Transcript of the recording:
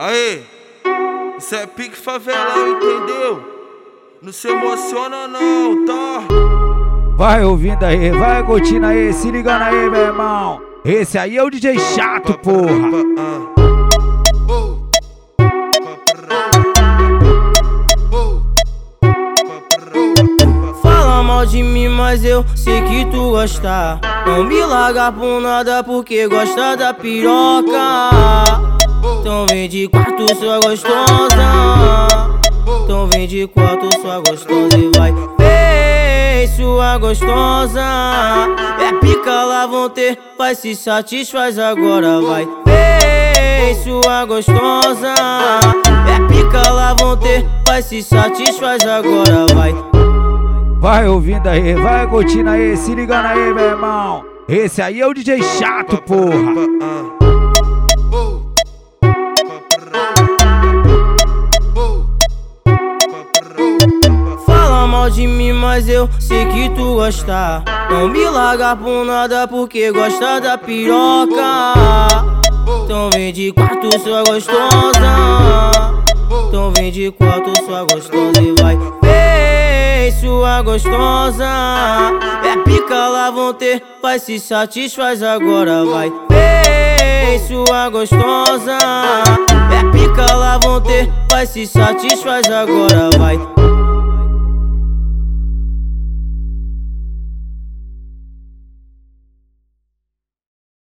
Aí, isso é pique favelão, entendeu? Não se emociona não, tá? Vai ouvindo aí, vai curtindo aí, se ligando aí, meu irmão. Esse aí é o DJ chato, porra. Fala mal de mim, mas eu sei que tu gosta. Não me larga por nada porque gosta da piroca. Então vem de quarto, sua gostosa. Então vem de quarto, sua gostosa e vai. Vem, sua gostosa. É pica lá vão ter, vai se satisfaz agora, vai. Vem, sua gostosa. É pica lá vão ter, vai se satisfaz agora, vai. Vai ouvindo aí, vai curtindo aí, se ligando aí, meu irmão. Esse aí é o DJ chato, porra. De mim, mas eu sei que tu gosta. Não me larga por nada porque gosta da piroca. Então vem de quarto, sua gostosa. Então vem de quarto, sua gostosa e vai. Vem, sua gostosa. É pica lá vão ter, vai se satisfaz agora, vai. Vem, sua gostosa. É pica lá vão ter, vai se satisfaz agora, vai.